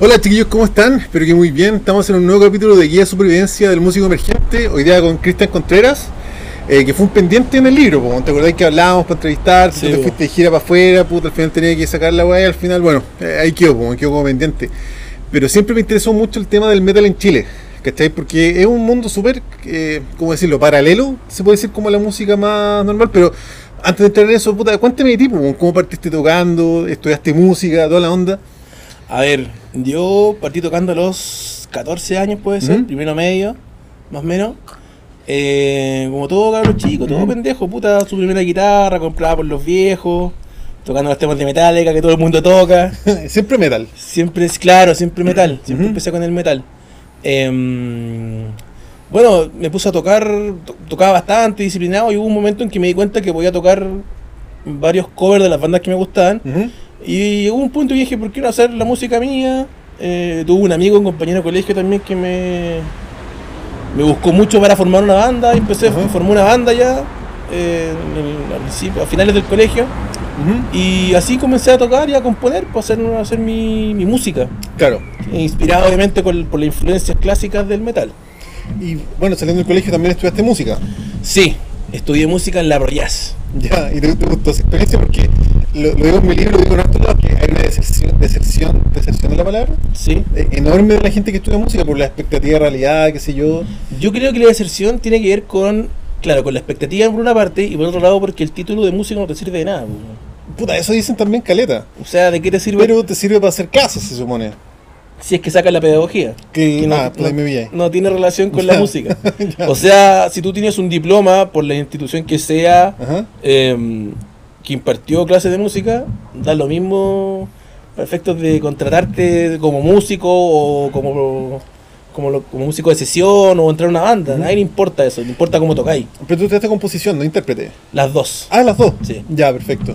Hola chiquillos, ¿cómo están? Espero que muy bien. Estamos en un nuevo capítulo de Guía de Supervivencia del Músico Emergente. Hoy día con Cristian Contreras, eh, que fue un pendiente en el libro. po. ¿Te acordás que hablábamos para entrevistar? Sí, te fuiste de gira para afuera, puta, al final tenía que sacar la weá al final, bueno, eh, ahí quedó, po, quedó como pendiente. Pero siempre me interesó mucho el tema del metal en Chile. ¿Cachai? Porque es un mundo súper, eh, ¿cómo decirlo? Paralelo, se puede decir como la música más normal, pero antes de entrar en eso, puta, cuéntame de ti, po, ¿cómo partiste tocando? ¿Estudiaste música? ¿Toda la onda? A ver, yo partí tocando a los 14 años, puede ser, primero medio, más o menos. Eh, como todo cabrón chico, todo pendejo, puta, su primera guitarra, comprada por los viejos, tocando los temas de Metallica que todo el mundo toca. Siempre metal. Siempre es claro, siempre metal, siempre empecé con el metal. Em, bueno, me puse a tocar, to- tocaba bastante disciplinado y hubo un momento en que me di cuenta que podía tocar varios covers de las bandas que me gustaban. Y hubo un punto que dije, ¿por qué no hacer la música mía? Eh, tuve un amigo, un compañero de colegio también que me, me buscó mucho para formar una banda. Y empecé, Ajá. formé una banda ya eh, en el- a finales del colegio. Y así comencé a tocar y a componer, para hacer, hacer mi, mi música. Claro. Inspirado obviamente con- por las influencias clásicas del metal. Y bueno, saliendo del colegio también estudiaste música. Sí, estudié música en La Royaz. Ya, y te gustó esa experiencia porque lo, lo digo en mi libro, lo digo en otros lados, que hay una deserción, deserción, deserción de la palabra, Sí. eh, enorme de la gente que estudia música por la expectativa de realidad, qué sé yo. Yo creo que la deserción tiene que ver con, claro, con la expectativa por una parte y por otro lado porque el título de músico no te sirve de nada. Puta, eso dicen también caleta. O sea, ¿de qué te sirve? Pero te sirve para hacer clases, se supone. si es que sacas la pedagogía. Que, Que no, ah, pues no- ahí. no tiene relación con la música. O sea, si tú tienes un diploma por la institución que sea Ajá. Que impartió clases de música, da lo mismo para efectos de contratarte como músico o como, como, lo- como músico de sesión o entrar a una banda. A nadie le importa eso, le importa cómo tocáis. Pero tú estudiaste composición, no intérprete. Las dos. Ah, las dos. Sí. Ya, perfecto.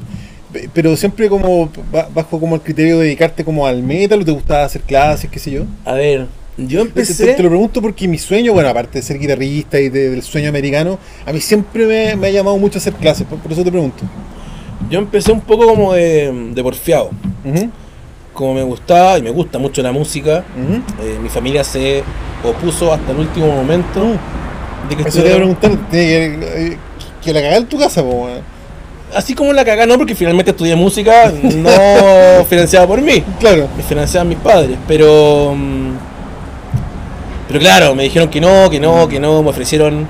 Pe- Pero siempre como ba- bajo como el criterio de dedicarte como al metal o te gustaba hacer clases, qué sé yo. A ver, yo Te, te- empecé... te lo pregunto porque mi sueño, bueno, aparte de ser guitarrista y de- del sueño americano, a mí siempre me, me ha llamado mucho hacer clases, por, por eso te pregunto. Yo empecé un poco como de, de porfiado. Como me gustaba y me gusta mucho la música, eh, mi familia se opuso hasta el último momento de que Eso te iba a preguntar, que, eh, que la cagada en tu casa, po. Así como la cagá, no, porque finalmente estudié música, no financiada por mí, Claro. me financiaban mis padres, pero. mm, Pero claro, me dijeron que no, que no, que no, me ofrecieron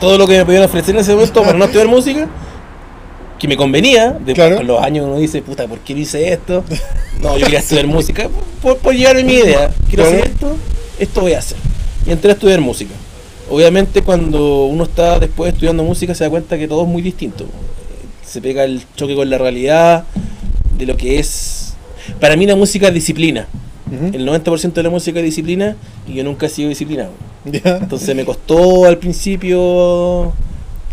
todo lo que me podían ofrecer en ese momento para no estudiar música, que me convenía, de Claro. con los años uno dice, puta, ¿por qué hice esto? No, yo quería estudiar música, por, por llegar a mi idea, quiero Claro. hacer esto, esto voy a hacer. Y entré a estudiar música. Obviamente cuando uno está después estudiando música se da cuenta que todo es muy distinto. Se pega el choque con la realidad de lo que es... Para mí la música es disciplina. Ujú. El 90% de la música es disciplina y yo nunca he sido disciplinado. Entonces me costó al principio...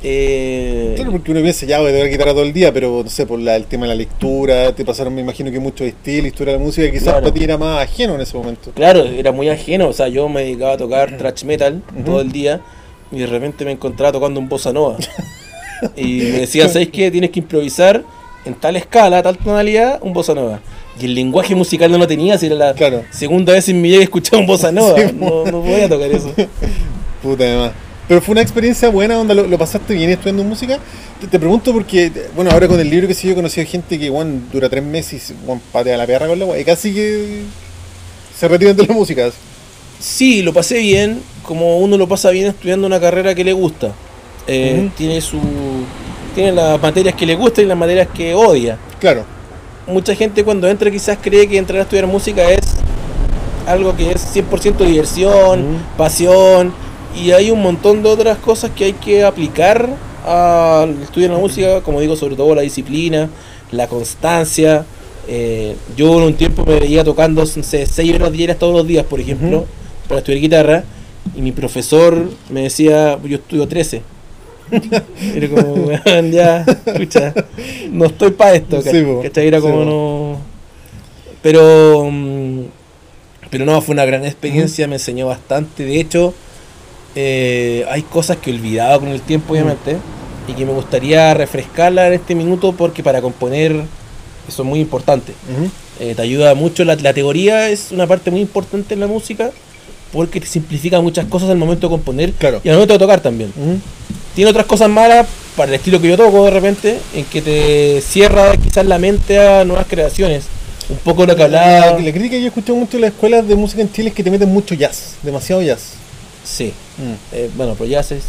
eh, Claro, porque uno piensa, ya voy a tocar guitarra todo el día, pero no sé, por la, el tema de la lectura, te pasaron, me imagino que mucho estilo, historia de la música, quizás Claro. para ti era más ajeno en ese momento. Claro, era muy ajeno, o sea, yo me dedicaba a tocar thrash metal todo el día y de repente me encontraba tocando un bossa nova. y me decían, ¿sabes qué? Tienes que improvisar en tal escala, tal tonalidad, un bossa nova. Y el lenguaje musical no lo tenía, si era la Claro. segunda vez en mi vida que escuchaba un bossa nova. Sí, no, no voy a tocar eso. Puta además. Pero fue una experiencia buena, onda, lo, lo pasaste bien estudiando música. Te, te pregunto porque, bueno, ahora con el libro que sí yo he conocido gente que, bueno, dura tres meses y, bueno, patea la perra con la weá, y casi que se retiran de la música. Sí, lo pasé bien, como uno lo pasa bien estudiando una carrera que le gusta. Eh. Tiene su tiene las materias que le gustan y las materias que odia. Claro. mucha gente cuando entra quizás cree que entrar a estudiar música es algo que es 100% diversión, pasión, y hay un montón de otras cosas que hay que aplicar al estudio de la música, como digo, sobre todo la disciplina, la constancia. Eh, yo en un tiempo me veía tocando no sé, 6 horas diarias todos los días, por ejemplo, para estudiar guitarra, y mi profesor me decía, yo estudio 13. Era como, ya, escucha, no estoy para esto, Sí. Era como no. Pero, mm, pero no, fue una gran experiencia, me enseñó bastante. De hecho, eh, hay cosas que he olvidado con el tiempo, obviamente, y que me gustaría refrescarla en este minuto porque para componer eso es muy importante. Eh, te ayuda mucho. La, la teoría es una parte muy importante en la música porque te simplifica muchas cosas al momento de componer Claro. y al momento de tocar también. Tiene otras cosas malas para el estilo que yo toco de repente, en que te cierra quizás la mente a nuevas creaciones. Un poco lo que hablaba. La, la crítica que yo he escuchado mucho en las escuelas de música en Chile es que te meten mucho jazz, demasiado jazz. Sí. Eh, bueno, pero jazz es.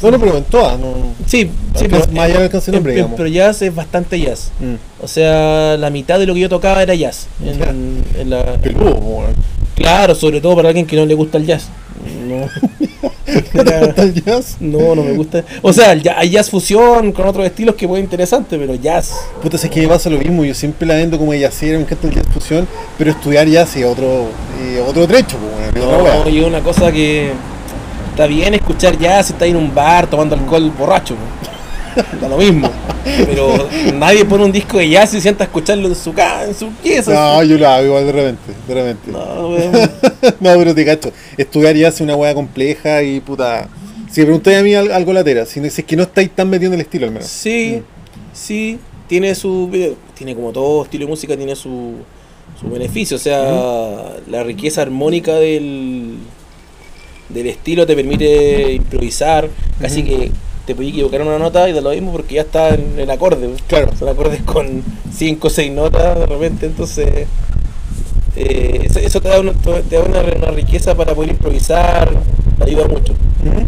Bueno, pero en todas, no. Sí, sí, pero, más allá del nombre, digamos. pero jazz es bastante jazz. Mm. O sea, la mitad de lo que yo tocaba era jazz. En, en la, Peludo, claro, sobre todo para alguien que no le gusta el jazz. No, ¿No te gusta el jazz? no, no me gusta. O sea, hay jazz fusión con otros estilos que muy interesante, pero jazz. Puta, es que me pasa lo mismo, yo siempre la vendo como jazzera, me encanta el jazz fusión, pero estudiar jazz es otro, eh, otro trecho, po, weón, es otra No, y una cosa que está bien escuchar jazz si está en un bar tomando alcohol borracho. Da lo mismo. Pero nadie pone un disco de jazz y sienta a escucharlo en su casa, en su pieza. No, yo lo hago igual de repente, de repente. No, No, weón. pero te cacho, estudiar jazz es una weá compleja y puta... Si me preguntáis a mí al- algo latera, si, no- es que no estáis tan en el estilo al menos. Sí, sí, tiene su. Tiene como todo estilo de música, tiene su, su beneficio. O sea, la riqueza armónica del, del estilo te permite improvisar. Casi que te puedes equivocar en una nota y da lo mismo porque ya está en el acorde. Claro. Son acordes con 5 o 6 notas de repente, entonces. eh, eso, eso te da, una, te da una, una riqueza para poder improvisar, te ayuda mucho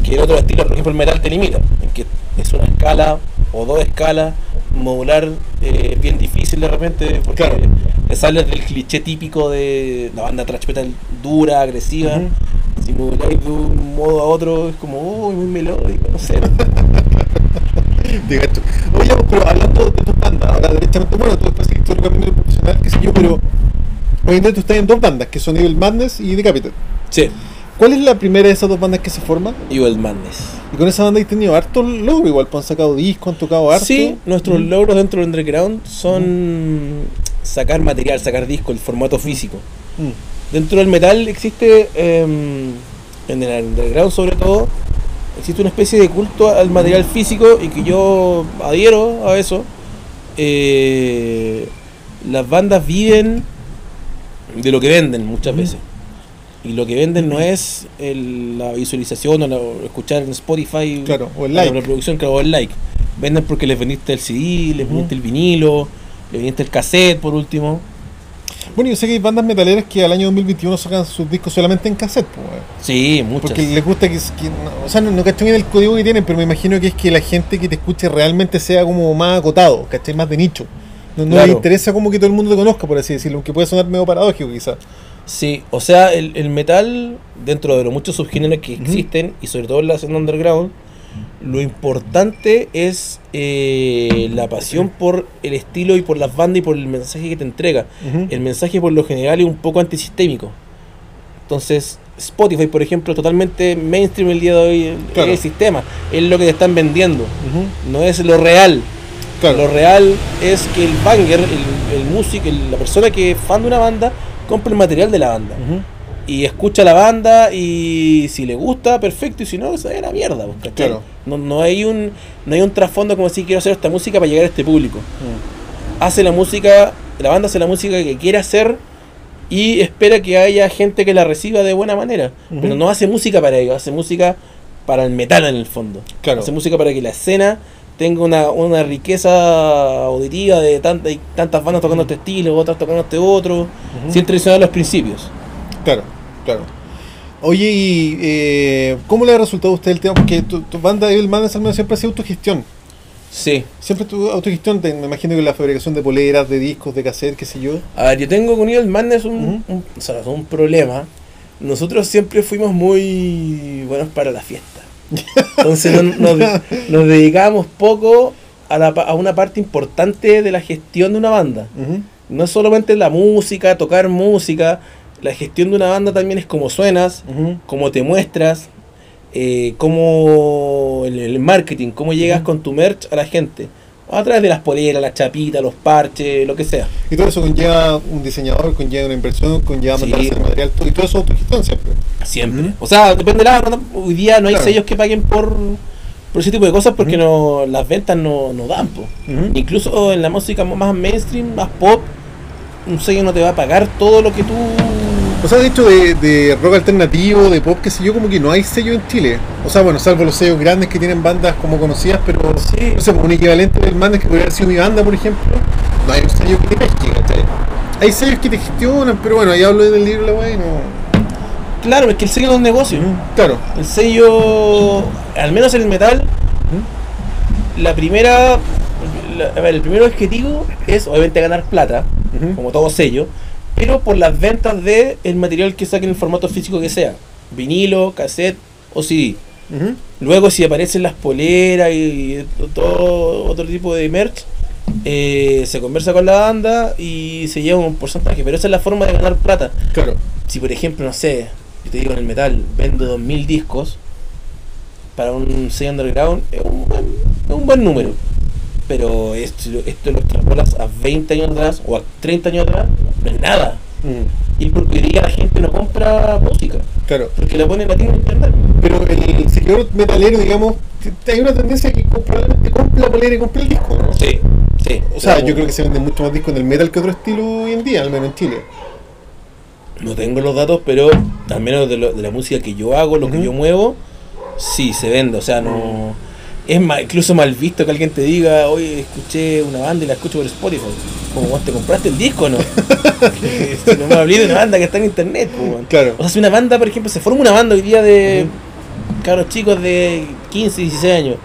que en otros estilos, por ejemplo, el metal te limita, en que es una escala o dos escalas, modular eh, bien difícil de repente, porque Claro. te sales del cliché típico de la banda metal dura, agresiva. Moduláis de un modo a otro, es como, uy, muy melódico, no sé. Oye, pero hablando de tus bandas, ahora derechamente, bueno, tú después seguiste tu camino profesional, qué sé yo, pero hoy en día tú estás en dos bandas, que son Evil Madness y Decapitated. Sí, ¿Cuál es la primera de esas dos bandas que se forma? Evil Madness. Y con esa banda has tenido harto logro, igual, pues han sacado discos, han tocado harto. Sí, nuestros Mm. logros dentro del underground son sacar material, sacar disco, el formato físico. Mm. Dentro del metal existe, em, en el underground sobre todo, existe una especie de culto al material físico y que yo adhiero a eso. Eh, las bandas viven de lo que venden muchas veces. Y lo que venden no es el- la visualización o, la- o escuchar en Spotify Claro, o el la like. reproducción claro, o el like. Venden porque les vendiste el CD, les vendiste el vinilo, les vendiste el cassette por último. Bueno, yo sé que hay bandas metaleras que al año 2021 sacan sus discos solamente en cassette, pues. Sí, muchas. Porque les gusta que, que- no, o sea, no, no cacho bien el código que tienen, pero me imagino que es que la gente que te escuche realmente sea como más acotado, ¿cachai? Más de nicho. No, no Claro. le interesa como que todo el mundo te conozca, por así decirlo, aunque puede sonar medio paradójico quizás. Sí, o sea, el, el metal, dentro de los muchos subgéneros que Ujú. existen, y sobre todo en la escena underground, lo importante es eh, la pasión por el estilo y por las bandas y por el mensaje que te entrega. El mensaje por lo general es un poco antisistémico. Entonces, Spotify, por ejemplo, es totalmente mainstream el día de hoy, Claro. el sistema. Es lo que te están vendiendo. No es lo real. Claro. Lo real es que el banger, el, el músico, la persona que es fan de una banda, compra el material de la banda. Y escucha la banda y si le gusta, perfecto, y si no, es la mierda. pues, ¿cachai? Claro. No, no hay un no hay un trasfondo como decir quiero hacer esta música para llegar a este público. Mm. Hace la música, la banda hace la música que quiere hacer y espera que haya gente que la reciba de buena manera. Pero no hace música para ello, hace música para el metal en el fondo. Claro. Hace música para que la escena tenga una, una riqueza auditiva de tanta, hay tantas bandas tocando este estilo, otras tocando este otro, Ujú. sin traicionar los principios. Claro, claro. Oye, ¿y eh, cómo le ha resultado a usted el tema? Porque tu, tu banda Evil Madness al menos siempre ha sido autogestión. Sí. Siempre tu autogestión, te- me imagino que la fabricación de poleras, de discos, de cassette, qué sé yo. A ver, yo tengo con Evil Madness un, un- o sea, un problema. Nosotros siempre fuimos muy buenos para la fiesta. Entonces no- nos, nos dedicábamos poco a, la a una parte importante de la gestión de una banda. Ujú. No es solamente la música, tocar música. La gestión de una banda también es cómo suenas, Ujú. cómo te muestras, eh, cómo el, el marketing, cómo llegas con tu merch a la gente. A través de las poleras, las chapitas, los parches, lo que sea. Y todo eso conlleva un diseñador, conlleva una inversión, conlleva Sí. mandarse el material, y todo eso es autogestión siempre. Siempre. O sea, depende de la banda. Hoy día no hay Claro. sellos que paguen por, por ese tipo de cosas porque no las ventas no, no dan. Incluso en la música más mainstream, más pop, un sello no te va a pagar todo lo que tú. O sea, de hecho, de, de rock alternativo, de pop, qué sé yo, como que no hay sello en Chile. O sea, bueno, salvo los sellos grandes que tienen bandas como conocidas, pero Sí. no sé, un equivalente del bandas que podría haber sido mi banda, por ejemplo. No hay un sello que te pesque, ¿cachai? Hay sellos que te gestionan, pero bueno, ahí hablo del libro, la weá, y no. Claro, es que el sello es un negocio. Claro. El sello, al menos en el metal, la primera. la- a ver, el primer objetivo es obviamente ganar plata, como todo sello, pero por las ventas de el material que saquen en el formato físico que sea, vinilo, cassette o CD. Ujú. Luego si aparecen las poleras y todo otro tipo de merch, eh, se conversa con la banda y se lleva un porcentaje, pero esa es la forma de ganar plata. Claro. Si por ejemplo, no sé, yo te digo en el metal, vendo 2000 discos para un sello underground, es un buen, es un buen número. Pero esto, esto lo extrapolas a 20 años atrás o a 30 años atrás, no es nada. Mm, Y porque hoy día la gente no compra música, Claro. porque la aquí en internet. Pero el seguidor metalero, digamos, hay una tendencia que probablemente compra la polera y compra el disco, ¿no? Sí, sí. O sea, yo creo que se venden mucho más discos en el metal que otro estilo hoy en día, al menos en Chile. No tengo los datos, pero al menos de, lo- de la música que yo hago, lo que yo muevo, sí se vende. O sea, no. Es ma- incluso mal visto que alguien te diga, oye, escuché una banda y la escucho por Spotify. Como, "Weón, ¿te compraste el disco no? Si no me hablé de una banda que está en internet, weón. Claro. O sea, si una banda, por ejemplo, se forma una banda hoy día de cabros chicos de 15, 16 años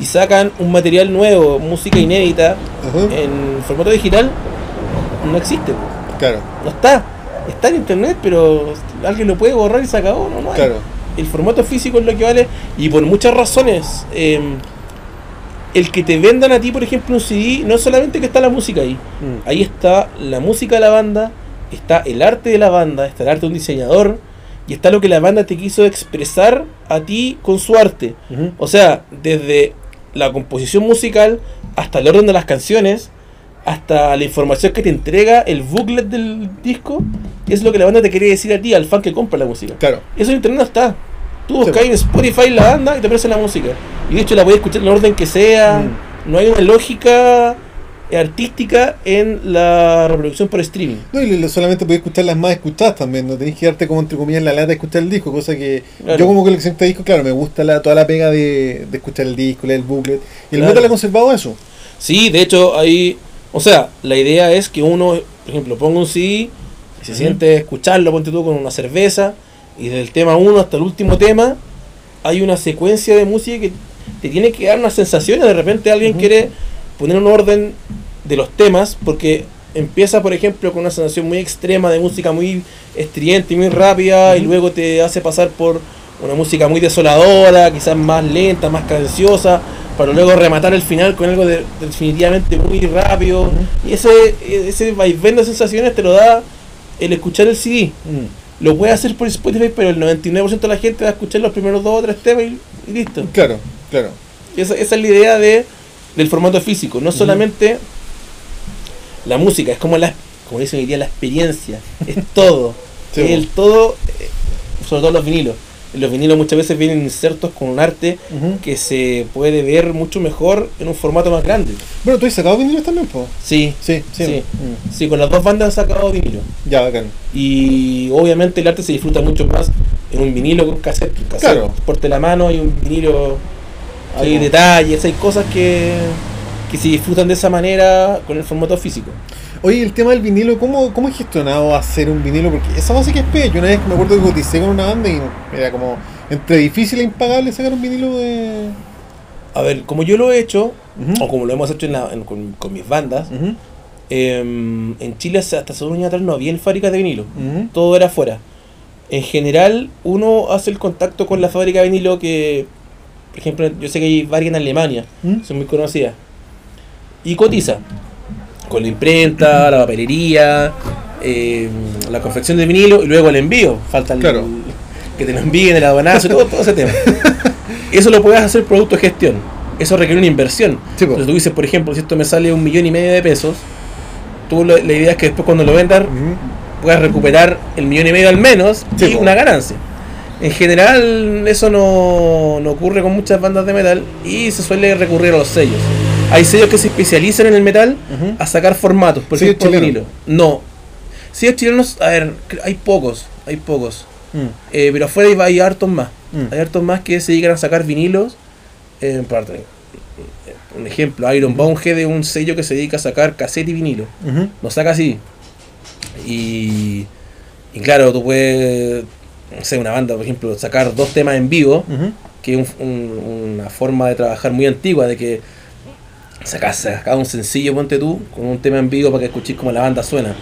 y sacan un material nuevo, música inédita, Ajá. en formato digital, no existe. po. Claro, No está. Está en internet, pero alguien lo puede borrar y se acabó. No, no hay. claro. El formato físico es lo que vale. Y por muchas razones. eh, el que te vendan a ti, por ejemplo, un CD, no es solamente que está la música ahí. Mm. Ahí está la música de la banda, está el arte de la banda, está el arte de un diseñador, y está lo que la banda te quiso expresar a ti con su arte. O sea, desde la composición musical hasta el orden de las canciones, hasta la información que te entrega el booklet del disco, es lo que la banda te quiere decir a ti, al fan que compra la música. Claro. Eso en internet no está. Tú Sí, buscas en Spotify la banda y te aparece la música. Y de hecho la puedes escuchar en el orden que sea. Mm. No hay una lógica artística en la reproducción por streaming. No, y solamente podés escuchar las más escuchadas también, no tenés que darte como entre comillas la lata de escuchar el disco, cosa que Claro. yo como coleccionista de discos, claro, me gusta la, toda la pega de, de escuchar el disco, leer el booklet, y el Claro. metal ha conservado eso. Sí, de hecho hay... O sea, la idea es que uno, por ejemplo, ponga un CD y se siente escucharlo, ponte tú con una cerveza, y desde el tema 1 hasta el último tema hay una secuencia de música que te tiene que dar unas sensaciones. De repente alguien quiere poner un orden de los temas porque empieza, por ejemplo, con una sensación muy extrema de música muy estridente y muy rápida y luego te hace pasar por una música muy desoladora, quizás más lenta, más cadenciosa, para luego rematar el final con algo de- definitivamente muy rápido. Y ese, ese vaivén de sensaciones te lo da el escuchar el CD. Lo puede hacer por Spotify, pero el 99% de la gente va a escuchar los primeros dos o tres temas y, y listo. Claro, claro. Esa, esa es la idea de, del formato físico. No solamente la música, es como la, como dicen hoy día, la experiencia. Es todo. Sí, el todo, eh, sobre todo los vinilos. Los vinilos muchas veces vienen insertos con un arte que se puede ver mucho mejor en un formato más grande. Bueno, ¿tú has sacado vinilos también, po? Sí, Sí, sí. Sí. Mm. sí, con las dos bandas han sacado vinilo. Ya, bacán. Y obviamente el arte se disfruta mucho más en un vinilo que un cassette. Un cassette, Claro. porte la mano, hay un vinilo, hay detalles, hay cosas que, que se disfrutan de esa manera con el formato físico. Oye, el tema del vinilo, ¿cómo, cómo es gestionado hacer un vinilo? Porque esa base que es pega. Yo una vez me acuerdo que coticé con una banda y era como entre difícil e impagable sacar un vinilo de. A ver, como yo lo he hecho, o como lo hemos hecho en la- en- con, con mis bandas, em, en Chile hasta hace un año atrás no había fábricas de vinilo. ujú. todo era afuera. En general, uno hace el contacto con la fábrica de vinilo que, por ejemplo, yo sé que hay varias en Alemania, son muy conocidas, y cotiza con la imprenta, la papelería, eh, la confección de vinilo y luego el envío. Falta el, Claro. que te lo envíen, el aduanazo y todo, todo ese tema. Eso lo puedes hacer producto de gestión. Eso requiere una inversión. Sí. Entonces tú dices, por ejemplo, si esto me sale un millón y medio de pesos, tú lo- la idea es que después cuando lo vendas puedas recuperar el millón y medio al menos Sí, y po. una ganancia. En general eso no, no ocurre con muchas bandas de metal y se suele recurrir a los sellos. Hay sellos que se especializan en el metal a sacar formatos, por Sellos ejemplo vinilo. No, Sellos chilenos, a ver, hay pocos, hay pocos. Mm, Eh, pero afuera hay, hay hartos más. mm. Hay hartos más que se dedican a sacar vinilos. Eh, un ejemplo, Iron Bonehead es un sello que se dedica a sacar cassette y vinilo. No saca así. Y, y claro, tú puedes, no sé, una banda, por ejemplo, sacar dos temas en vivo, que es un- un- una forma de trabajar muy antigua, de que sacas, sacas un sencillo, ponte tú, con un tema en vivo para que escuches cómo la banda suena.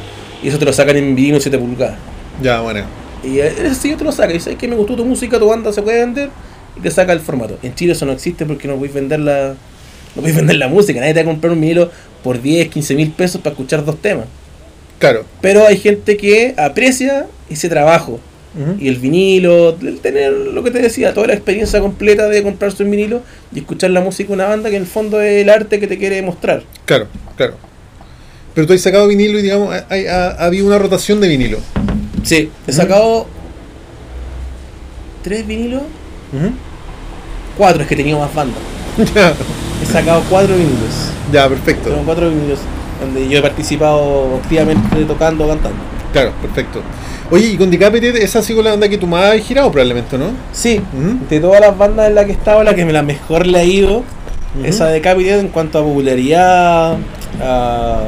Y eso te lo sacan en vinilo 7 pulgadas. Ya, bueno. Y ese sello te lo saca y sabes que me gustó tu música, tu banda se puede vender y te saca el formato. En Chile eso no existe porque no podéis vender la, no podéis vender la música. Nadie te va a comprar un vinilo por 10, 15 mil pesos para escuchar dos temas. Claro. Pero hay gente que aprecia ese trabajo Y el vinilo, el tener lo que te decía, toda la experiencia completa de comprarse un vinilo y escuchar la música de una banda que en el fondo es el arte que te quiere mostrar. Claro, claro. Pero tú has sacado vinilo y digamos, ha, ha- ha habido una rotación de vinilo. Sí, he sacado tres vinilos, Ujú. cuatro, es que tenía más bandas. He sacado cuatro vinilos. ya, perfecto. Tengo cuatro vinilos donde yo he participado activamente tocando, cantando. Claro, perfecto. Oye, y con Decapitated, esa ha sido la banda que tú más has girado probablemente, ¿no? Sí, de todas las bandas en las que he estado, la que me la mejor le ha ido, esa de Capitated en cuanto a popularidad, a,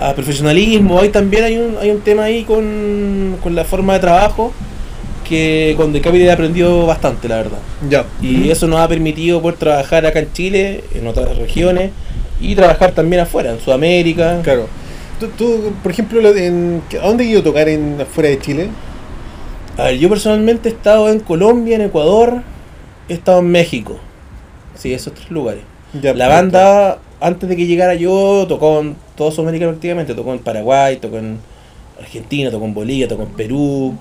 a profesionalismo. Ahí también hay un, hay un tema ahí con, con la forma de trabajo que con Decapitated he aprendido bastante, la verdad. Ya. Y eso nos ha permitido poder trabajar acá en Chile, en otras regiones, y trabajar también afuera, en Sudamérica. Claro. Tú, tú, por ejemplo, en, ¿a dónde a tocar en, afuera de Chile? A ver, yo personalmente he estado en Colombia, en Ecuador, he estado en México. Sí, esos tres lugares. Ya, La banda, antes de que llegara yo, tocó en toda Sudamérica prácticamente. Tocó en Paraguay, tocó en Argentina, tocó en Bolivia, tocó en Perú.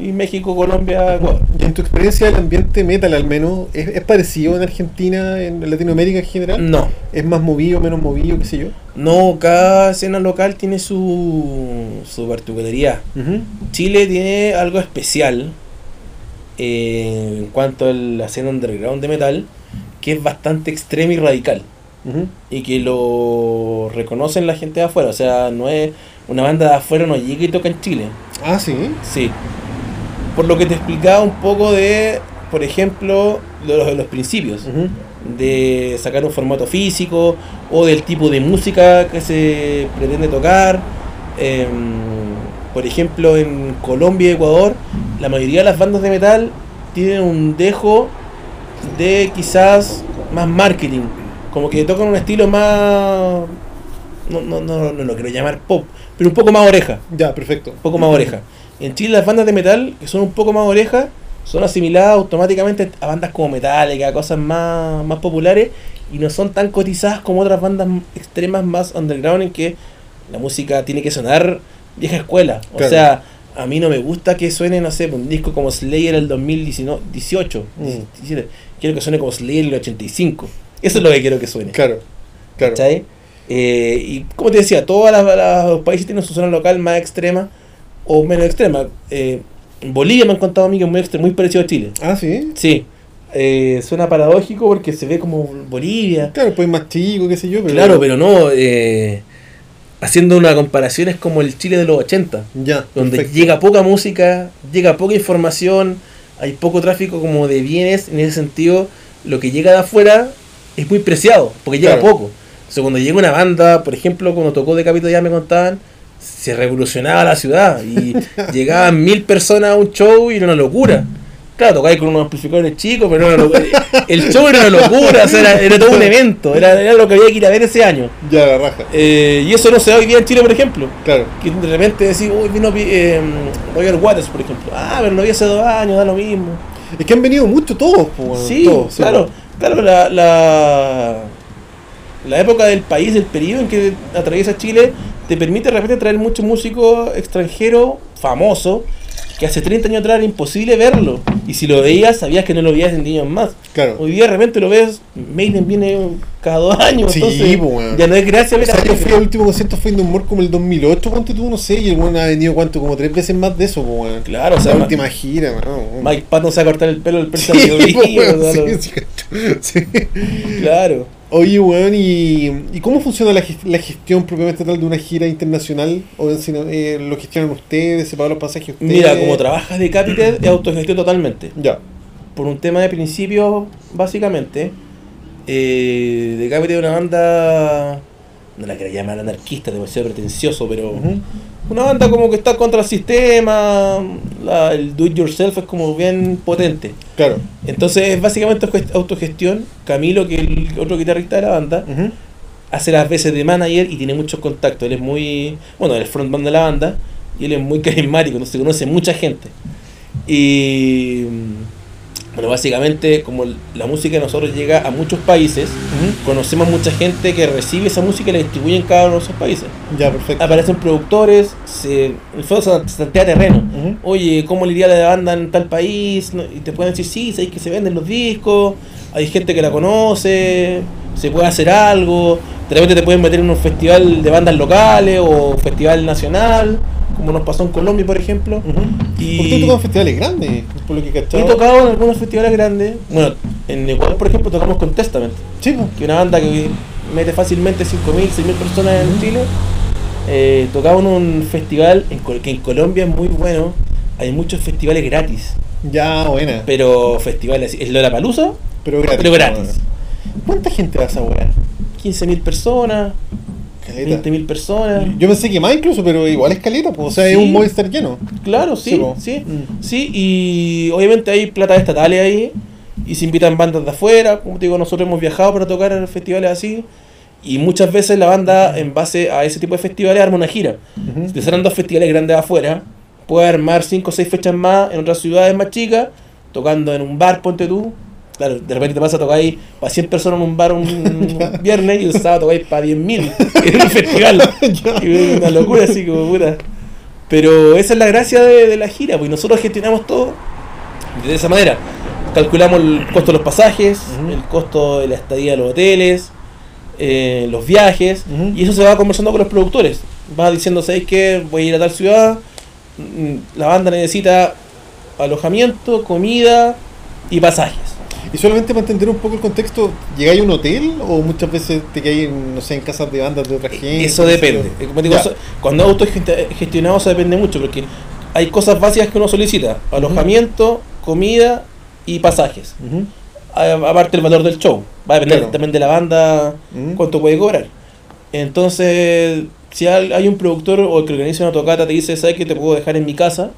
Y México, Colombia, Ecuador. Y en tu experiencia el ambiente metal al menos, ¿es, es parecido en Argentina, en Latinoamérica en general? No, ¿Es más movido, menos movido, qué sé yo? no, cada escena local tiene su, su particularidad. Chile tiene algo especial eh, en cuanto a la escena underground de metal, que es bastante extrema y radical. Y que lo reconocen la gente de afuera. O sea, no es una banda de afuera no llega y toca en Chile. Ah, sí. Sí. Por lo que te explicaba un poco de, por ejemplo, de los, de los principios. De sacar un formato físico o del tipo de música que se pretende tocar. Em, por ejemplo, en Colombia y Ecuador, la mayoría de las bandas de metal tienen un dejo de quizás más marketing. Como que tocan un estilo más. No, no, no, no lo quiero llamar pop, pero un poco más oreja Ya, perfecto. un poco más oreja. En Chile las bandas de metal, que son un poco más oreja, son asimiladas automáticamente a bandas como Metallica, cosas más, más populares, y no son tan cotizadas como otras bandas extremas más underground en que la música tiene que sonar vieja escuela. O Claro. sea, a mí no me gusta que suene, no sé, un disco como Slayer el 2018. Mm. 17. Quiero que suene como Slayer el 85. Eso es lo que quiero que suene. Claro, claro. ¿Cachai? Eh, y como te decía, todos los países tienen su zona local más extrema o menos extrema. Eh, Bolivia me han contado a mí que es muy, extre- muy parecido a Chile. Ah, sí. Sí, eh, suena paradójico porque se ve como Bolivia. Claro, pues más chico, qué sé yo. Pero Claro, pero no. eh, haciendo una comparación es como el Chile de los 80, Ya, donde perfecto. llega poca música, llega poca información, hay poco tráfico como de bienes. En ese sentido, lo que llega de afuera es muy preciado, porque llega Claro. poco. O sea, cuando llega una banda, por ejemplo, cuando tocó de Capito ya me contaban, se revolucionaba la ciudad y llegaban mil personas a un show y era una locura. Claro, tocáis con unos amplificadores chicos, pero era una locura. el show era una locura, o sea, era, era todo un evento, era, era lo que había que ir a ver ese año. Ya, la raja. Eh, y eso no se da hoy día en Chile, por ejemplo. Claro. Que de repente decís, uy, vino eh, Roger Waters, por ejemplo. Ah, pero lo vi hace dos años, da lo mismo. Es que han venido mucho todos, pues, Sí, todos, claro, claro, la, la, la época del país, el periodo en que atraviesa Chile, te permite de repente traer muchos músicos extranjeros famosos que hace 30 años atrás era imposible verlo. Y si lo veías, sabías que no lo veías en 10 años más. Claro. Hoy día de repente lo ves, Maiden viene cada dos años, Sí, entonces ya no es gracia O ver a sea, yo Maiden. fui al último concierto, fue en humor como el 2008, ponte tú, no sé, y el weón ha venido, ¿cuánto? Como tres veces más de eso, pues. Claro, o sea, la Ma- última gira. Mike Patton se va a cortar el pelo del claro. sí, sí. Sí. claro. Oye, weón, ¿y, ¿y cómo funciona la, la gestión propiamente tal de una gira internacional? ¿O eh, lo gestionan ustedes? ¿Se pagan los pasajes ustedes? Mira, como trabajas Decapitated, es autogestión totalmente. Ya. Por un tema de principio, básicamente. Eh, Decapitated es una banda. No la quiero llamar anarquista, demasiado pretencioso, pero. Una banda como que está contra el sistema. la- el do it yourself es como bien potente. Claro. Entonces es básicamente autogest- autogestión. Camilo, que es el otro guitarrista de la banda, hace las veces de manager y tiene muchos contactos. Él es muy. Bueno, él es frontman de la banda y él es muy carismático, no se conoce mucha gente. Y. Bueno, básicamente, como la música de nosotros llega a muchos países, Ujú. conocemos mucha gente que recibe esa música y la distribuye en cada uno de esos países. Ya, perfecto. Aparecen productores, se, el fondo se tantea terreno. Oye, ¿cómo le iría la banda en tal país? Y te pueden decir, sí, sabéis que se venden los discos, hay gente que la conoce, se puede hacer algo. De repente te pueden meter en un festival de bandas locales o festival nacional, como nos pasó en Colombia, por ejemplo. Ujú. Y- Ustedes tocan festivales grandes, por lo que he He cachado. tocado en algunos festivales grandes. Bueno, en Ecuador, por ejemplo, tocamos con Testament, Sí, que es una banda que mete fácilmente 5.000, 6.000 personas en Chile. Eh, tocamos en un festival en, que en Colombia es muy bueno. Hay muchos festivales gratis. Ya, buena. Pero festivales. ¿Es Lollapalooza? Pero gratis. Pero gratis. ¿Cuánta gente va a esa weá? 15.000 personas. 20.000 personas. Yo pensé que más incluso, pero igual es caleta, pues. O sea, es Sí. un Movistar lleno. Claro, Sí, sí, Mm. sí, y obviamente hay plata estatales ahí, y se invitan bandas de afuera, como te digo, nosotros hemos viajado para tocar en festivales así, y muchas veces la banda, en base a ese tipo de festivales, arma una gira. Ujú. Si te salen dos festivales grandes afuera, puede armar cinco o seis fechas más en otras ciudades más chicas, tocando en un bar, ponte tú. Claro, de repente te vas a tocar ahí para 100 personas en un bar un viernes y el sábado tocáis para 10.000 en un festival. Y una locura así como puta. Pero esa es la gracia de, de la gira, pues nosotros gestionamos todo de esa manera. Calculamos el costo de los pasajes, el costo de la estadía de los hoteles, eh, los viajes, y eso se va conversando con los productores. Va diciendo, ¿sabéis qué? Voy a ir a tal ciudad, mm, la banda necesita alojamiento, comida y pasajes. Y solamente para entender un poco el contexto, ¿llegáis a un hotel o muchas veces te quedáis, en, no sé, en casas de bandas de otra gente? Eso depende. Eh, como digo, eso- cuando auto gestionado eso depende mucho, porque hay cosas básicas que uno solicita: alojamiento, comida y pasajes. Aparte el valor del show. Va a depender Claro. también de la banda cuánto puede cobrar. Entonces, si hay un productor o el que organiza una tocata te dice, ¿sabes que te puedo dejar en mi casa?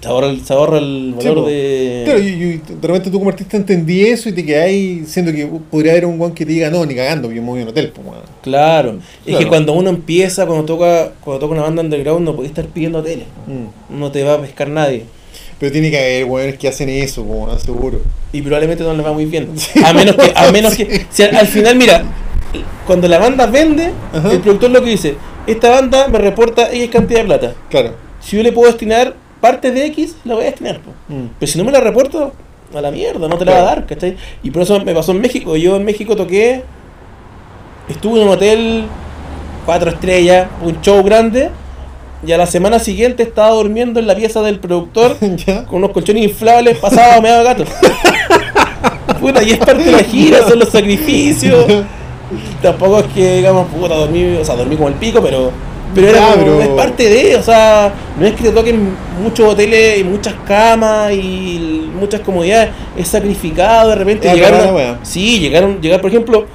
Se ahorra el, se ahorra el Sí, valor de... Claro, y, y de repente tú como artista entendí eso y te quedáis siendo que podría haber un guan que te diga, no, ni cagando, yo me voy a un hotel, pues, weón". Claro. Es que cuando uno empieza, cuando toca cuando toca una banda underground, no puede estar pidiendo hoteles. Mm. No te va a pescar nadie. Pero tiene que haber weones que hacen eso, weón, seguro. y probablemente no les va muy bien. Sí. A menos que, a menos Sí. que, si al, al final, mira, cuando la banda vende, Ajá. el productor lo que dice, esta banda me reporta X cantidad de plata. Claro. Si yo le puedo destinar parte de X, la voy a destinar. Mm. Pero si no me la reporto, a la mierda, no te la va a dar, ¿cachai? Y por eso me pasó en México. Yo en México toqué, estuve en un hotel, cuatro estrellas, un show grande, y a la semana siguiente estaba durmiendo en la pieza del productor ¿Ya? con unos colchones inflables pasaba medio gato. Puta, y es parte de la gira, son los sacrificios. Tampoco es que digamos, puta, dormí, o sea, dormí como el pico, pero pero era como- es parte de, o sea, no es que te toquen muchos hoteles y muchas camas y muchas comodidades, es sacrificado de repente Es llegaron, sí, llegaron, llegar, por ejemplo,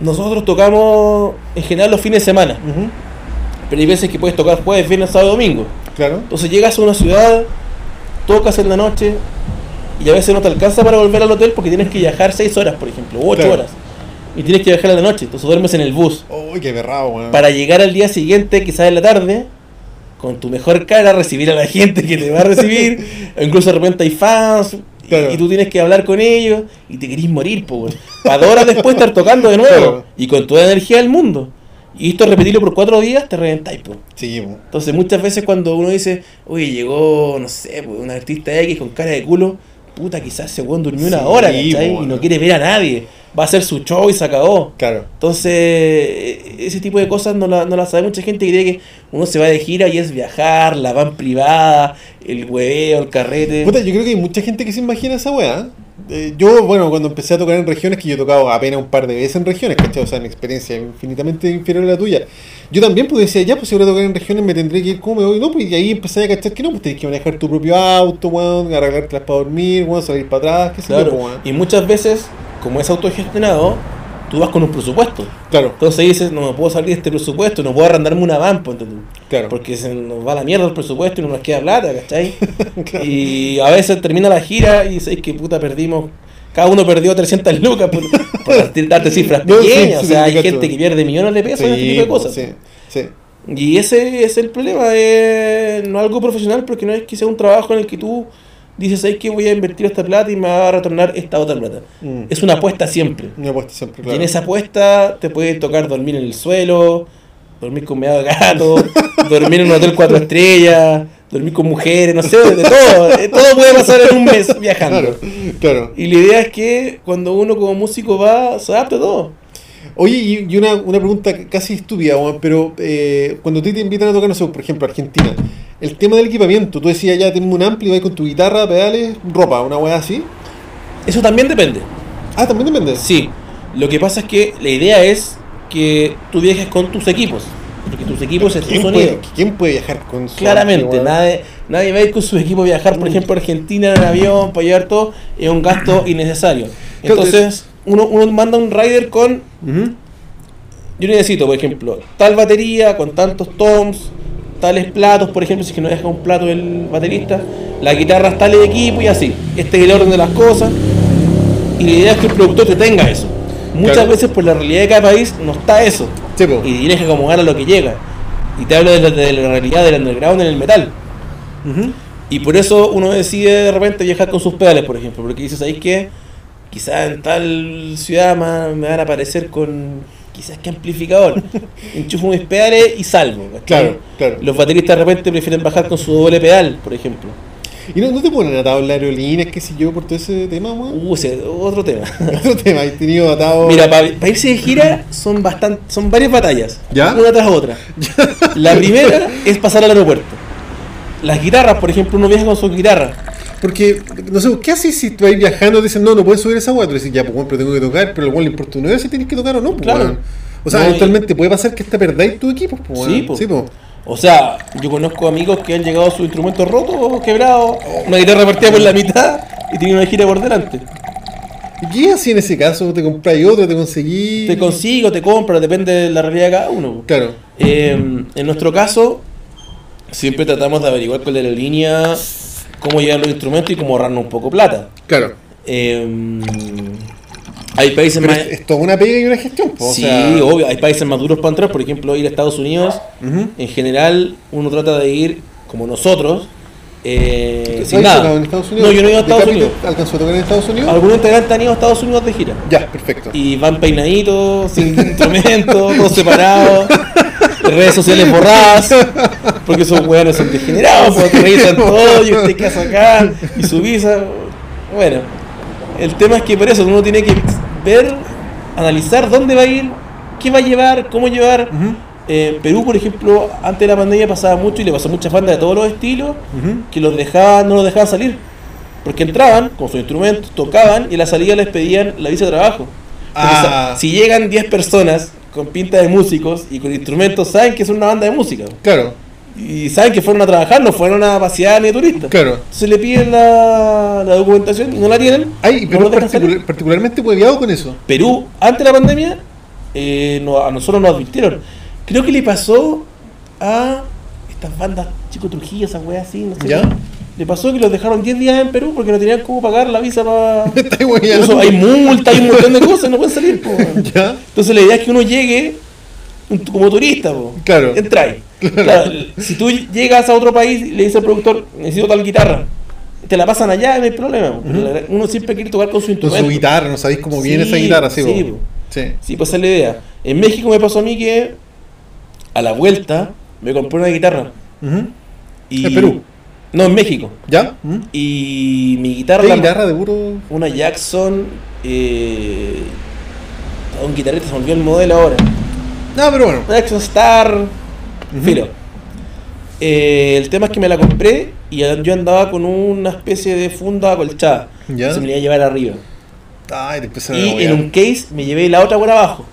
nosotros tocamos en general los fines de semana, pero hay veces que puedes tocar jueves, viernes, sábado, domingo. Claro. Entonces llegas a una ciudad, tocas en la noche y a veces no te alcanza para volver al hotel porque tienes que viajar 6 horas, por ejemplo, u 8 Claro. horas. Y tienes que viajar en la noche, entonces duermes en el bus. Uy, qué berrado, weón. Para llegar al día siguiente, quizás en la tarde, con tu mejor cara, recibir a la gente que te va a recibir. o incluso de repente hay fans. y- Claro. Y, tú tienes que hablar con ellos y te querís morir, po, weón. Para dos horas después estar tocando de nuevo Claro. y con toda la energía del mundo. Y esto repetirlo por cuatro días, te reventáis, po. Sí, po. Entonces muchas veces cuando uno dice, oye, llegó, no sé, pues, un artista X con cara de culo, puta, quizás ese weón durmió una Sí, hora, ¿cachai? bueno. Y no quiere ver a nadie. Va a hacer su show y se acabó. Claro. Entonces, eh, ese tipo de cosas no la, no la sabe mucha gente cree que uno se va de gira y es viajar, la van privada, el hueveo, el carrete. Puta, yo creo que hay mucha gente que se imagina esa weá. eh, yo, bueno, cuando empecé a tocar en regiones, que yo he tocado apenas un par de veces en regiones, ¿cachai? O sea, mi experiencia infinitamente inferior a la tuya. Yo también pues decía, ya, pues si voy a tocar en regiones me tendré que ir, ¿cómo me voy? No, pues y ahí empecé a cachar que no, pues tenés que manejar tu propio auto, weón, arreglártelas para dormir, weón, salir para atrás, qué sé yo, Claro. pues. Y muchas veces, como es autogestionado, tú vas con un presupuesto. Claro, Entonces dices, no me puedo salir de este presupuesto, no puedo arrendarme una van, tú. claro. Porque se nos va la mierda el presupuesto y no nos queda plata, ¿cachai? Claro. Y a veces termina la gira y dices que puta perdimos. Cada uno perdió 300 lucas por, por darte- cifras sí, pequeñas. sí, o sea, sí, hay gente que pierde millones de pesos en este tipo de pues, cosas. Sí, sí. Y ese es el problema, es no algo profesional, porque no es que sea un trabajo en el que tú dices, ¿sabes que voy a invertir esta plata y me va a retornar esta otra plata? Mm. Es una apuesta siempre. Una apuesta siempre, Y claro. en esa apuesta te puede tocar dormir en el suelo, dormir con meado de gato, dormir en un hotel cuatro estrellas, dormir con mujeres, no sé, de todo. Eh, Todo puede pasar en un mes viajando. Claro, claro. Y la idea es que cuando uno como músico va, se adapte a todo. Oye, y, y una, una pregunta casi estúpida, pero eh, cuando a ti te invitan a tocar, no sé, por ejemplo, Argentina, el tema del equipamiento, tú decías ya tengo un ampli, vas con tu guitarra, pedales, ropa, una weá así. Eso también depende. Ah, también depende. Sí, lo que pasa es que la idea es que tú viajes con tus equipos. Porque tus equipos es tu ¿Quién sonido. puede, ¿Quién puede viajar con su Claramente, ampli, nadie, nadie va a ir con su equipo a viajar, por ejemplo, a Argentina en avión para llevar todo, es un gasto innecesario. Entonces, uno, uno manda un rider con, yo necesito, por ejemplo, tal batería con tantos toms, tales platos, por ejemplo, si es que no deja un plato el baterista, la guitarra es tal de equipo y así. Este es el orden de las cosas. Y la idea es que el productor te tenga eso. Muchas Claro. veces por la realidad de cada país no está eso. Sí. Y tienes que acomodar a lo que llega. Y te hablo de la, de la realidad del underground en el metal. Y por eso uno decide de repente viajar con sus pedales, por ejemplo. Porque dices, ¿sabéis qué? Quizás en tal ciudad me van a aparecer con quizás que amplificador. Enchufo mis pedales y salvo. Claro, claro. Los bateristas de repente prefieren bajar con su doble pedal, por ejemplo. ¿Y no, no te ponen atado en la aerolínea, qué sé yo, por todo ese tema, weón? Uh, ese es otro tema. Otro tema, has tenido atado. Mira, para irse de gira son bastante, son varias batallas, ¿Ya? una tras otra. La primera es pasar al aeropuerto. Las guitarras, por ejemplo, uno viaja con su guitarra. Porque, no sé, ¿qué haces si tú vas viajando y te dicen, no, no puedes subir esa weá? Tú dices, ya, pues, bueno, pero tengo que tocar, pero igual le importa una vez si tienes que tocar o no, pues, Claro. O sea, No, y- eventualmente puede pasar que hasta perdáis tu equipo, pues. Sí, po. Sí, po. O sea, yo conozco amigos que han llegado a su instrumento roto quebrado, una guitarra partida por la mitad y tienen una gira por delante. ¿Y qué así en ese caso? ¿Te compráis otro? ¿Te conseguís? Te consigo, te compro, depende de la realidad de cada uno. Claro. Eh, en nuestro caso, siempre tratamos de averiguar con la aerolínea cómo llegan los instrumentos y cómo ahorrarnos un poco plata. Claro. Eh, hay países Pero más... es, toda una pega y una gestión, po, o sí, sea- obvio, hay países más duros para entrar, por ejemplo, ir a Estados Unidos. En general, uno trata de ir como nosotros, eh, ¿Tú sin nada. en Estados Unidos? No, yo no he ido a ¿De Estados Unidos. ¿Alcanzó a tocar en Estados Unidos? Algunos integrantes han ido a Estados Unidos de gira. Ya, perfecto. Y van peinaditos, sin instrumentos, todos separados, redes sociales borradas, porque esos weones son degenerados, porque revisan todo y usted casa acá y su visa. Bueno, el tema es que por eso uno tiene que ver, analizar dónde va a ir, qué va a llevar, cómo llevar. Eh, Perú, por ejemplo, antes de la pandemia pasaba mucho y le pasó a muchas bandas de todos los estilos que los dejaban, no los dejaban salir. Porque entraban con sus instrumentos, tocaban y a la salida les pedían la visa de trabajo. Ah. Si llegan 10 personas con pinta de músicos y con instrumentos, saben que son una banda de música. Claro, Y saben que fueron a trabajar, no fueron a pasear ni turistas. claro. Entonces le piden la, la documentación y no la tienen. Ay, no pero salir. particular- particularmente hueveado con eso. Perú, antes de la pandemia, eh, no- a nosotros nos advirtieron. Creo que le pasó a estas bandas, Chico Trujillo, esas weas así, no sé. ¿Ya? qué. Le pasó que los dejaron 10 días en Perú porque no tenían cómo pagar la visa para. Incluso hay multa, hay un montón de cosas, no pueden salir. po. Entonces la idea es que uno llegue como turista, po. Claro. Entra ahí. Claro, si tú llegas a otro país y le dices al productor, necesito tal guitarra, te la pasan allá, no hay problema. Uno siempre quiere tocar con su Con instrumento. su guitarra, no sabéis cómo viene Sí, esa guitarra, sí, sí, po. Sí. Sí, pues esa es la idea. En México me pasó a mí que a la vuelta me compré una guitarra. Ujú. Y... ¿En Perú? No, en México. ¿Ya? Ujú. Y mi guitarra, ¿Qué la- guitarra de puro? una Jackson, eh, un guitarrista, se me olvidó el modelo ahora. No, pero bueno. Una Jackson Star, filo. Eh, el tema es que me la compré y yo andaba con una especie de funda acolchada. Ya. Se me la iba a llevar arriba. Ay, te Y en un case me llevé la otra por abajo.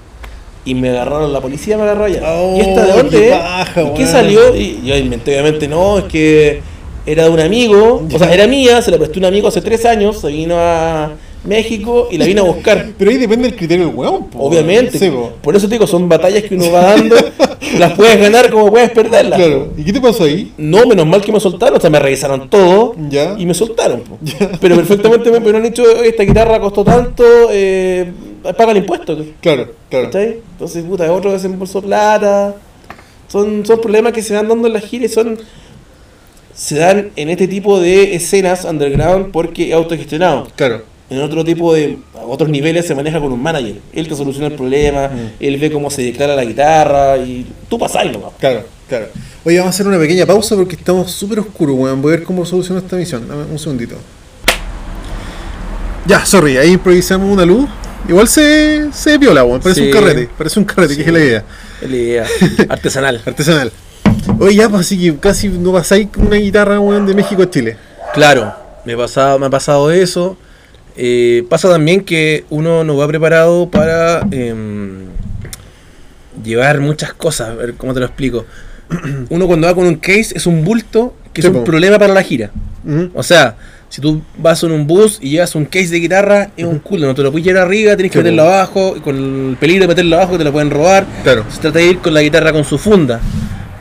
Y me agarraron, la policía me agarró allá. Oh, ¿Y esta de dónde? qué es? paja, ¿Y qué salió? Y yo inventé, obviamente, no, es que era de un amigo. O sea, era mía, se la presté a un amigo hace tres años, se vino a México y la vine a buscar. Pero ahí depende del criterio del weón, po. Obviamente. Sí, po. por eso te digo, son batallas que uno va dando. las puedes ganar como puedes perderlas. Claro. ¿Y qué te pasó ahí? No, menos mal que me soltaron, o sea, me revisaron todo Ya. y me soltaron. po. Pero perfectamente me hubieran dicho, "Oye, esta guitarra costó tanto, eh, paga el impuesto. Claro, claro. ¿Cachai? Entonces, puta, otro desembolso plata. Son, son problemas que se van dando en la gira y son. Se dan en este tipo de escenas underground porque es autogestionado. Claro. En otro tipo de. a otros niveles se maneja con un manager. Él te soluciona el problema, Mm. él ve cómo se declara la guitarra y tú pasás nomás. Claro, claro. Oye, vamos a hacer una pequeña pausa porque estamos súper oscuros, weón. Voy a ver cómo soluciono esta misión. Dame un segundito. Ya, sorry, ahí improvisamos una luz. Igual se, se viola, weón. Parece Sí. un carrete. Parece un carrete, que es la idea. Es la idea. Artesanal. Artesanal. Oye, ya, pues así que casi no pasáis con una guitarra, weón, de México a Chile. Claro, me, pasado, me ha pasado eso. Eh, pasa también que uno no va preparado para em, llevar muchas cosas. A ver, ¿cómo te lo explico? Uno cuando va con un case es un bulto que Sí, es un po. problema para la gira. O sea, si tú vas en un bus y llevas un case de guitarra, es un culo. No te lo puedes llevar arriba, tienes que Sí, po. meterlo abajo. Y con el peligro de meterlo abajo, que te lo pueden robar. Claro. Se trata de ir con la guitarra con su funda.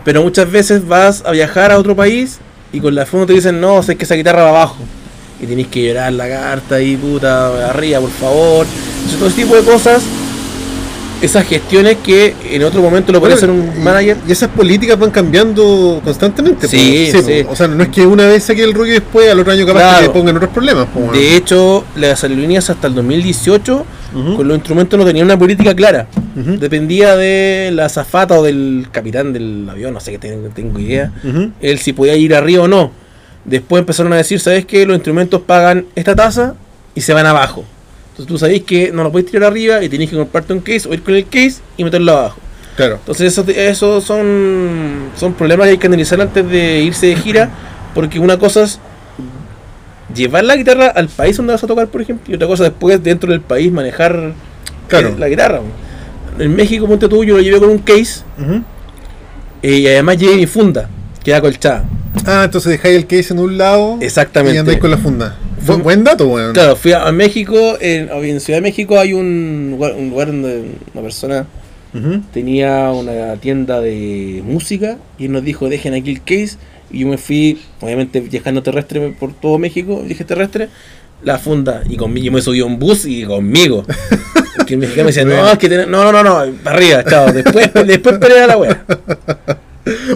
Pero muchas veces vas a viajar a otro país y con la funda te dicen, no, sé que esa guitarra va abajo. Y tenés que llorar la carta ahí, puta, arriba, por favor. Entonces, todo ese tipo de cosas, esas gestiones que en otro momento lo puede hacer un manager. Y esas políticas van cambiando constantemente. Sí, sí. O sea, no es que una vez saque el rollo y después al otro año capaz Claro. que le pongan otros problemas. De hecho, las aerolíneas hasta el 2018 Ujú. con los instrumentos no tenían una política clara. Dependía de la azafata o del capitán del avión, no sé qué tengo, tengo idea. Ujú. él si podía ir arriba o no. Después empezaron a decir, ¿sabes qué? Los instrumentos pagan esta tasa y se van abajo. Entonces tú sabéis que no lo podéis tirar arriba y tenéis que comprarte un case o ir con el case y meterlo abajo. Claro. Entonces eso, eso son, son problemas que hay que analizar antes de irse de gira porque una cosa es llevar la guitarra al país donde vas a tocar, por ejemplo, y otra cosa después dentro del país manejar Claro. eh, la guitarra. En México, ponte tú, yo lo llevé con un case eh, y además llevé mi funda, que era colchada. Ah, entonces dejáis el case en un lado Exactamente. y andáis con la funda. Fue- Bu- buen dato, weón. Claro, fui a, a México, en, en Ciudad de México hay un lugar, un lugar donde una persona Ujú. tenía una tienda de música y nos dijo dejen aquí el case y yo me fui, obviamente viajando terrestre por todo México, dije terrestre, la funda y conmigo, yo me subí a un bus y conmigo. Que el mexicano me decía, no, es que ten- no, no, no, no, para arriba, chao, después, después pelea la wea.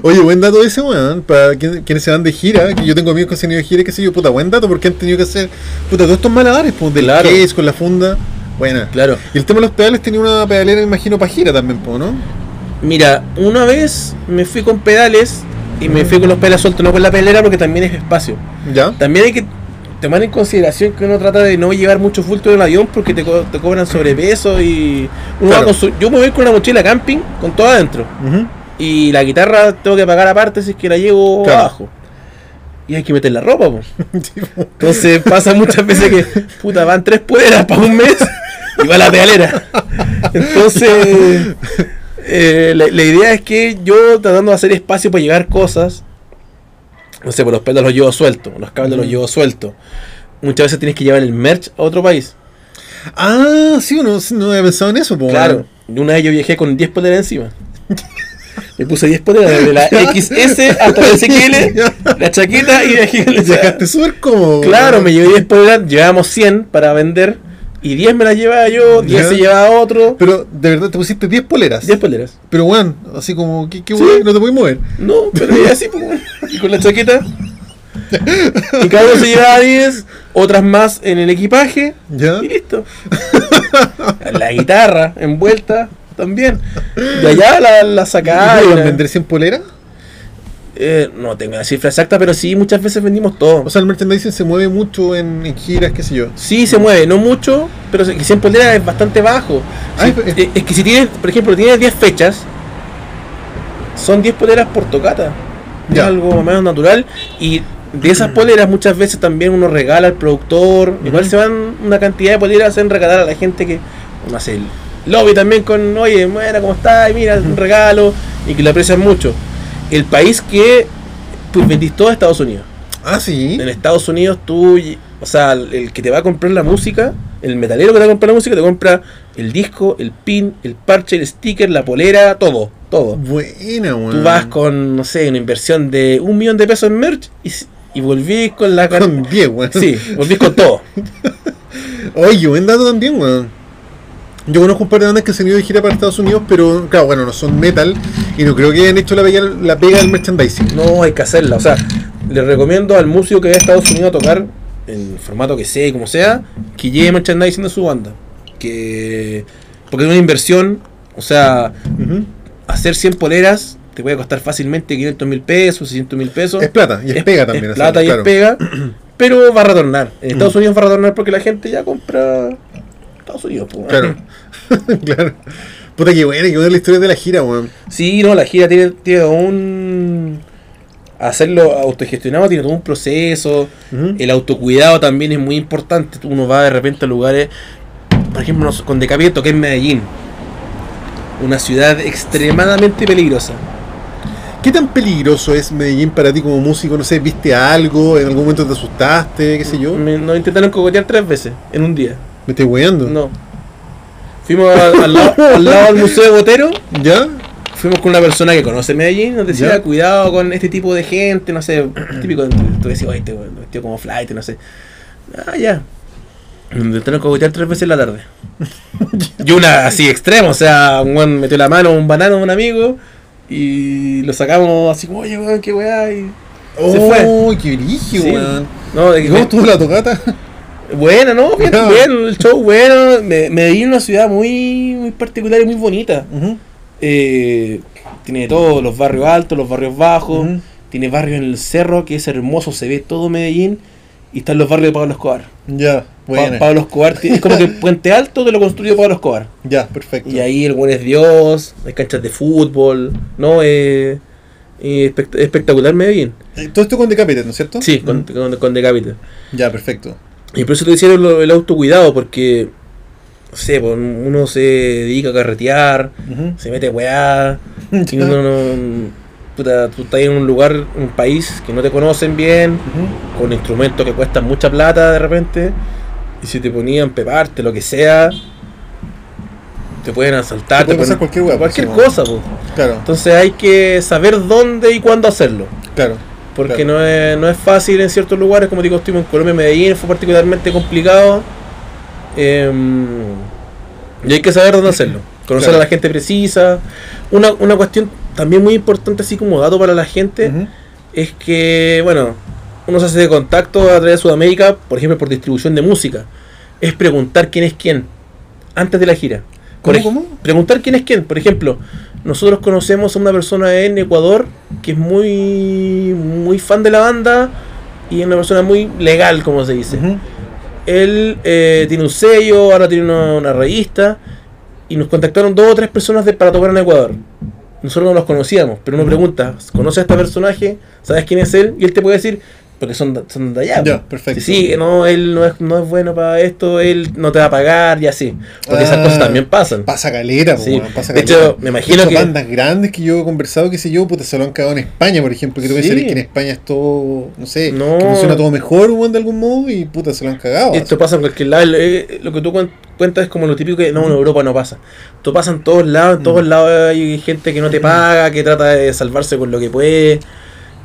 Oye, buen dato ese, weón. Para quien- quienes se van de gira, que yo tengo amigos que se han ido de gira, qué sé yo, puta, buen dato porque han tenido que hacer, puta, todos estos malabares, pues, del Claro. case con la funda. Buena. Claro. Y el tema de los pedales tenía una pedalera, me imagino, para gira también, pues, ¿no? Mira, una vez me fui con pedales y me fui con los pedales sueltos, no con la pedalera porque también es espacio. ¿Ya? También hay que tomar en consideración que uno trata de no llevar mucho bulto en el avión porque te, co- te cobran sobrepeso y uno Claro. va con su- yo me voy con una mochila camping con todo adentro Ujú. Y la guitarra tengo que pagar aparte si es que la llevo Claro. abajo y hay que meter la ropa po. Po. entonces pasa muchas veces que puta van tres poleras para un mes y va la pedalera entonces eh, la, la idea es que yo tratando de hacer espacio para llevar cosas no sé, por los pelos los llevo sueltos, los cables los Mm. llevo sueltos. Muchas veces tienes que llevar el merch a otro país. Ah, sí, uno sí, no había pensado en eso, pues. Claro. Una vez yo viajé con 10 poleras encima. Me puse 10 poleras, desde la XS hasta la XL, la chaqueta y la Llegaste súper cómodo. Claro, me llevé 10 poleras, llevábamos 100 para vender. Y 10 me las llevaba yo, 10 Ya. se llevaba otro. Pero de verdad te pusiste 10 poleras. 10 poleras. Pero, weón, así como, ¿qué, qué Sí. weón? No te puedes mover. No, pero así, y con la chaqueta. Y cada uno se llevaba 10, otras más en el equipaje. ¿Ya? Y listo. la guitarra envuelta también. De allá la, la sacaba. ¿Y y iban la- a vender 100 poleras? eh, no tengo la cifra exacta, pero sí, muchas veces vendimos todo. O sea, el merchandising se mueve mucho en, en giras, qué sé yo. Sí, se mueve, no mucho, pero que 100 poleras es bastante bajo. Sí, eh, es que si tienes, por ejemplo, tienes 10 fechas, son 10 poleras por tocata. Es Ya. algo más natural. Y de esas poleras muchas veces también uno regala al productor. Igual se van una cantidad de poleras hacen regalar a la gente que hace el lobby también con, oye, buena, ¿cómo estás? Y mira, un regalo. Y que lo aprecian mucho. El país que pues, vendís todo es Estados Unidos. Ah, sí. En Estados Unidos tú, o sea, el que te va a comprar la música, el metalero que te va a comprar la música, te compra el disco, el pin, el parche, el sticker, la polera, todo, todo. Buena, weón. Tú vas con, no sé, una inversión de un millón de pesos en merch y, y volvís con la Con 10, weón. Sí, volvís con todo. Oye, buen dato también, weón. Yo conozco un par de bandas que se han ido de gira para Estados Unidos, pero claro, bueno, no son metal y no creo que hayan hecho la pega, la pega del merchandising. No, hay que hacerla. O sea, le recomiendo al músico que vaya a Estados Unidos a tocar, en formato que sea y como sea, que lleve merchandising de su banda. Que. Porque es una inversión, o sea, hacer 100 poleras te puede costar fácilmente 500 mil pesos, 600 mil pesos. Es plata y es, pega también. Es plata y claro. es pega, pero va a retornar. En Estados. Unidos va a retornar porque la gente ya compra Estados Unidos. pues. Claro. claro. Puta que buena, que buena la historia de la gira, weón. Sí, no, la gira tiene, tiene todo un... Hacerlo autogestionado tiene todo un proceso. El autocuidado también es muy importante. Uno va de repente a lugares, por ejemplo, con Decapito, que es Medellín. Una ciudad extremadamente peligrosa. ¿Qué tan peligroso es Medellín para ti como músico? No sé, ¿viste algo? ¿En algún momento te asustaste? ¿Qué sé yo? Me- nos intentaron cogotear tres veces en un día. ¿Me estoy weando? No. Fuimos al, al lado, al lado del Museo de Botero. ¿Ya? Fuimos con una persona que conoce Medellín. Nos decía, Ya. cuidado con este tipo de gente. No sé, típico. Tú decías, oye, este weón vestido como flight, no sé. Ah, ya. Intentaron cogotear tres veces en la tarde. y una así extrema. O sea, un weón metió la mano a un banano de un amigo. Y lo sacamos así como, oye, weón, qué weá. Y se fue. ¡Oh, qué brillo, Sí. weón! No, de ¿Y que cómo me- estuvo la tocata? Bueno, no, bien, bien, el show bueno. Me- Medellín es una ciudad muy, muy particular y muy bonita. Eh, tiene todos los barrios altos, los barrios bajos. Tiene barrio en el cerro que es hermoso, se ve todo Medellín. Y están los barrios de Pablo Escobar. Ya, Pa- buena. Pablo Escobar es como que el puente alto te lo construyó Pablo Escobar. Ya, perfecto. Y ahí el buen es Dios, hay canchas de fútbol, ¿no? Eh, espect- espectacular Medellín. Eh, Todo esto con Decapitated, ¿no es cierto? Sí, con, con, con Decapite. Ya, perfecto. Y por eso te hicieron lo- el autocuidado, porque, no sé, pues, uno se dedica a carretear, se mete weá, y uno no. Puta, tú estás en un lugar, un país que no te conocen bien, con instrumentos que cuestan mucha plata de repente, y si te ponían peparte, lo que sea, te pueden asaltar, Te puede pasar pueden- cualquier cualquier pues, sí, cosa, pues. Claro, Entonces hay que saber dónde y cuándo hacerlo. claro. Porque Claro. no, es, no es fácil en ciertos lugares, como digo, estuvimos en Colombia, Medellín, fue particularmente complicado. Em, y hay que saber dónde hacerlo. Conocer Claro. a la gente precisa. Una, una cuestión también muy importante, así como dato para la gente, es que, bueno, uno se hace de contacto a través de Sudamérica, por ejemplo, por distribución de música. Es preguntar quién es quién antes de la gira. Por ¿Cómo, ej- cómo? Preguntar quién es quién. Por ejemplo, nosotros conocemos a una persona en Ecuador que es muy, muy fan de la banda y es una persona muy legal, como se dice. Él eh, tiene un sello, ahora tiene una, una revista y nos contactaron dos o tres personas de, para tocar en Ecuador. Nosotros no los conocíamos, pero uno pregunta, ¿conoces a este personaje? ¿Sabes quién es él? Y él te puede decir, porque son, son de allá. Ya, pues. perfecto. Sí, sí, no, él no es, no es bueno para esto, él no te va a pagar y así. Porque esas Ah, cosas también pasan. Pasa calera, po, Sí. pasa De calera. hecho, me imagino que- bandas grandes que yo he conversado, que sé yo, puta, se lo han cagado en España, por ejemplo, que tú Sí. que en España es todo, no sé, No. que funciona todo mejor, weón, de algún modo, y puta, se lo han cagado. Esto pasa en cualquier lado. eh, Lo que tú cuen- cuentas es como lo típico que no, en Europa no pasa. Esto pasa en todos lados. En todos Mm. lados hay gente que no te paga, que trata de salvarse con lo que puede.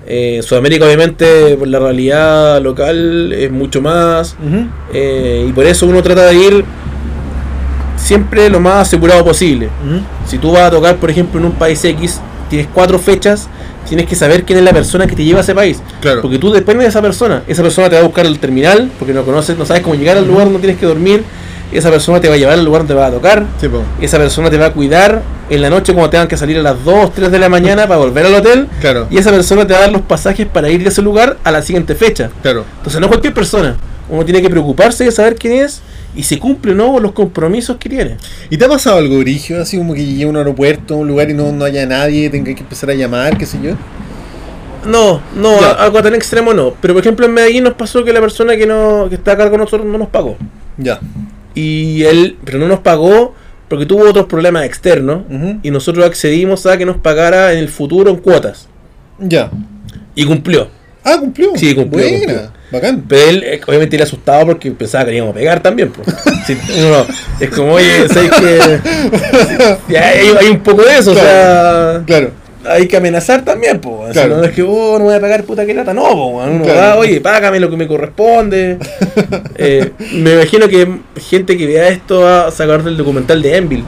Eh, en Sudamérica, obviamente, por la realidad local es mucho más. Eh, y por eso uno trata de ir siempre lo más asegurado posible. Si tú vas a tocar, por ejemplo, en un país X, tienes cuatro fechas, tienes que saber quién es la persona que te lleva a ese país. Claro. Porque tú dependes de esa persona. Esa persona te va a buscar al terminal, porque no conoces, no sabes cómo llegar al lugar donde tienes que dormir. Esa persona te va a llevar al lugar donde va a tocar. Sí. Esa persona te va a cuidar en la noche cuando tengan que salir a las 2, 3 de la mañana para volver al hotel. Claro. Y esa persona te va a dar los pasajes para ir de ese lugar a la siguiente fecha. Claro. Entonces no cualquier persona. Uno tiene que preocuparse de saber quién es y si cumple o no los compromisos que tiene. ¿Y te ha pasado algo, Brigio? Así como que llegue a un aeropuerto, a un lugar y no, no haya nadie, tenga que empezar a llamar, qué sé yo. No, no, Ya. a- algo tan extremo no. Pero por ejemplo en Medellín nos pasó que la persona que, no, que está a cargo de nosotros no nos pagó. Ya. Y él, pero no nos pagó porque tuvo otros problemas externos. Y nosotros accedimos a que nos pagara en el futuro en cuotas. Ya. Y cumplió. Ah, cumplió. Sí, cumplió, Buena. cumplió. Bacán. Pero él, eh, obviamente, le asustado porque pensaba que le íbamos a pegar también. Sí, no, no, es como, oye, ¿sabes que Ya hay, hay un poco de eso, o sea, Claro. Hay que amenazar también, pues. Claro. No es que, oh, no voy a pagar puta que lata, no. Uno Claro. va, oye, págame lo que me corresponde. Eh, me imagino que gente que vea esto va a sacar del documental de Envil.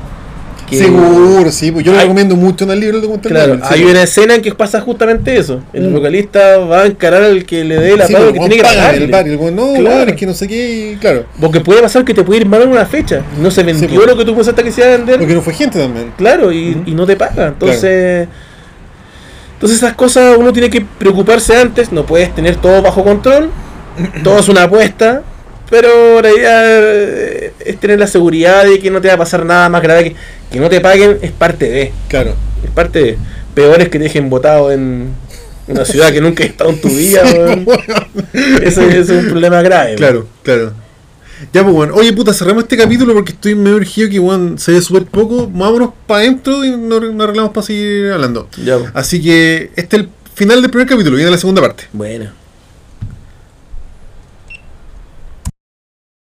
Seguro, sí. Pues yo lo Hay- recomiendo mucho en el libro del documental. Claro, sí, hay una escena en que pasa justamente eso. El Mm. vocalista va a encarar al que le dé la Sí, paga pues, que tiene que pagarle. el bar. El weón, no, Claro. weón, es que no sé qué. y Claro. Porque puede pasar que te puede ir mal en una fecha. No se vendió pues. lo que tú pensaste que se iba a vender. Porque no fue gente también. Claro, y, y no te paga. Entonces, entonces esas cosas uno tiene que preocuparse antes. No puedes tener todo bajo control. todo es una apuesta. Pero la idea eh, es tener la seguridad de que no te va a pasar nada más grave que que no te paguen. Es parte de. Claro. Es parte de. Peor es que te dejen botado en una ciudad que nunca has estado en tu vida. Ese, ese es un problema grave. Claro, claro. Ya, pues, bueno. Oye, puta, cerramos este capítulo porque estoy medio urgido que, weón, se ve súper poco. Vámonos para adentro y nos, nos arreglamos para seguir hablando. Ya, pues. Así que este es el final del primer capítulo, viene la segunda parte. Bueno.